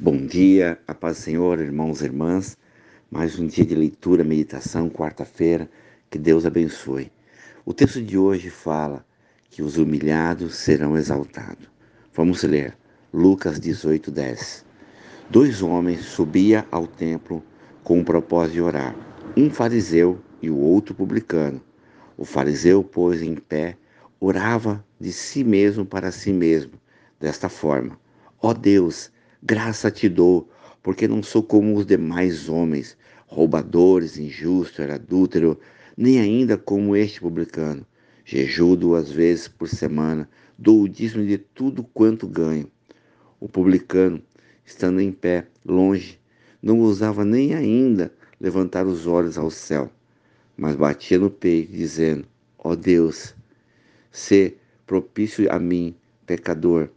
Bom dia, a paz do Senhor, irmãos e irmãs. Mais um dia de leitura, meditação, quarta-feira. Que Deus abençoe. O texto de hoje fala que os humilhados serão exaltados. Vamos ler Lucas 18, 10. Dois homens subiam ao templo com o propósito de orar, um fariseu e o outro publicano. O fariseu, pois, em pé, orava de si mesmo para si mesmo, desta forma: Ó Deus, Graça te dou, porque não sou como os demais homens, roubadores, injustos, adúltero, nem ainda como este publicano. Jejuo duas vezes por semana, dou o dízimo de tudo quanto ganho. O publicano, estando em pé, longe, não ousava nem ainda levantar os olhos ao céu, mas batia no peito, dizendo: Ó oh Deus, se propício a mim, pecador.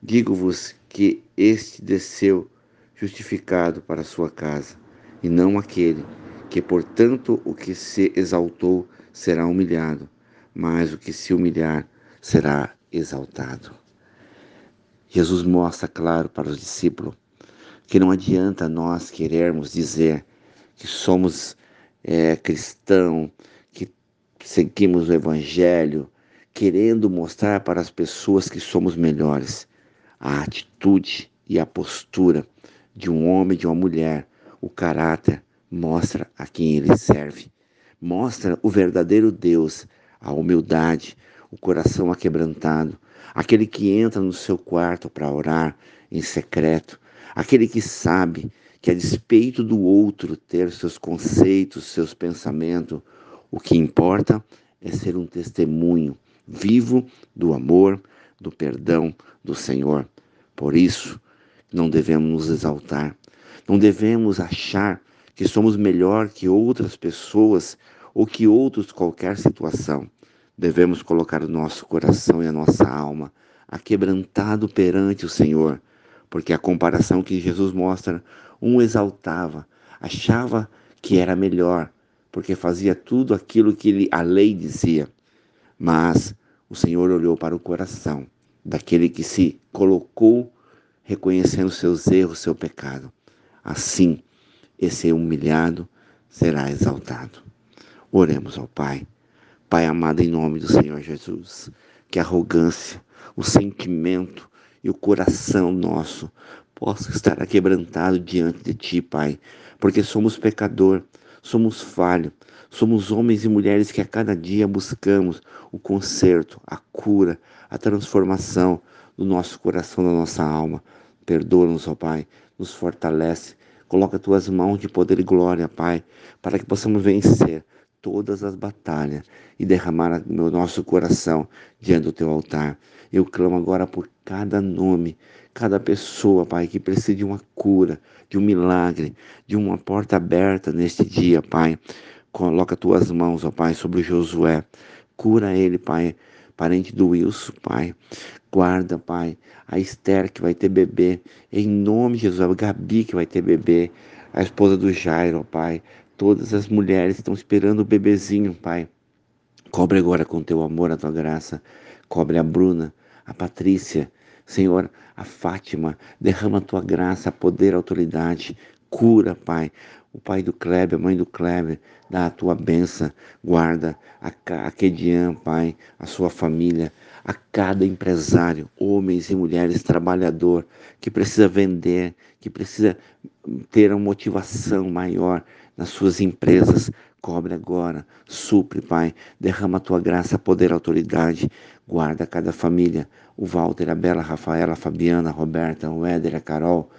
Digo-vos que este desceu justificado para sua casa, e não aquele que, portanto, o que se exaltou será humilhado, mas o que se humilhar será exaltado. Jesus mostra claro para os discípulos que não adianta nós querermos dizer que somos é, cristão, que seguimos o Evangelho, querendo mostrar para as pessoas que somos melhores a atitude e a postura de um homem, de uma mulher, o caráter mostra a quem ele serve. Mostra o verdadeiro Deus, a humildade, o coração aquebrantado, aquele que entra no seu quarto para orar em secreto, aquele que sabe que a despeito do outro ter seus conceitos, seus pensamentos, o que importa é ser um testemunho vivo do amor, do perdão do Senhor. Por isso, não devemos nos exaltar, não devemos achar que somos melhor que outras pessoas ou que outros qualquer situação. Devemos colocar o nosso coração e a nossa alma aquebrantado perante o Senhor, porque a comparação que Jesus mostra, um exaltava, achava que era melhor, porque fazia tudo aquilo que a lei dizia. Mas o Senhor olhou para o coração daquele que se colocou reconhecendo seus erros, seu pecado. Assim, esse humilhado será exaltado. Oremos ao Pai. Pai amado, em nome do Senhor Jesus, que a arrogância, o sentimento e o coração nosso possa estar quebrantado diante de Ti, Pai, porque somos pecador, somos falho, somos homens e mulheres que a cada dia buscamos o conserto, a cura, a transformação do nosso coração, da nossa alma. Perdoa-nos, ó Pai, nos fortalece. Coloca tuas mãos de poder e glória, Pai, para que possamos vencer todas as batalhas e derramar no nosso coração diante do teu altar. Eu clamo agora por cada nome, cada pessoa, Pai, que precisa de uma cura, de um milagre, de uma porta aberta neste dia, Pai. Coloca tuas mãos, ó Pai, sobre Josué. Cura ele, Pai, parente do Wilson, Pai. Guarda, Pai, a Esther que vai ter bebê, em nome de Jesus, a Gabi que vai ter bebê, a esposa do Jairo, Pai. Todas as mulheres estão esperando o bebezinho, Pai. Cobre agora com teu amor, a tua graça. Cobre a Bruna, a Patrícia, Senhor, a Fátima. Derrama a tua graça, poder, autoridade. Cura, Pai o pai do Kleber, a mãe do Kleber, dá a tua benção, guarda a, a Kedian, Pai, a sua família, a cada empresário, homens e mulheres, trabalhador, que precisa vender, que precisa ter uma motivação maior nas suas empresas, cobre agora, supre, Pai, derrama a tua graça, poder, autoridade, guarda cada família, o Walter, a Bela, a Rafaela, a Fabiana, a Roberta, o Éder, a Carol,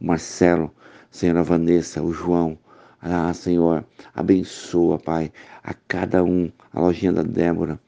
o Marcelo, Senhora Vanessa, o João. Ah, Senhor, abençoa, Pai, a cada um, a lojinha da Débora.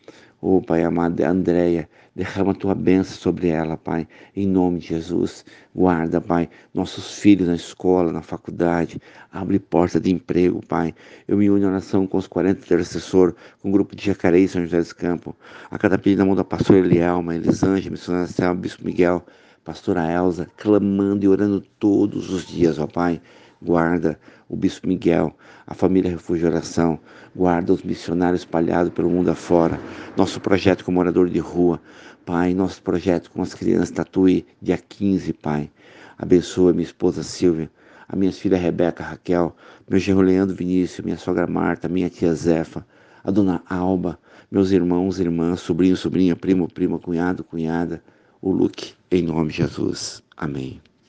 Oh, Pai amado, Andréia, derrama a tua bênção sobre ela, Pai, em nome de Jesus. Guarda, Pai, nossos filhos na escola, na faculdade. Abre porta de emprego, Pai. Eu me uno em oração com os 40 intercessores, com o grupo de Jacareí São José dos Campos. A cada pedido na mão da pastora Elielma, Elisângela, missionária Selma, Bispo Miguel pastora Elza, clamando e orando todos os dias, ó Pai. Guarda o Bispo Miguel, a família Refúgio Oração, guarda os missionários espalhados pelo mundo afora, nosso projeto com morador de rua, Pai, nosso projeto com as crianças Tatuí, dia 15, Pai. Abençoa minha esposa Silvia, a minha filha Rebeca, Raquel, meu genro Leandro Vinícius, minha sogra Marta, minha tia Zefa, a dona Alba, meus irmãos, irmãs, sobrinho, sobrinha, primo, prima, cunhado, cunhada, o Luke, em nome de Jesus. Amém.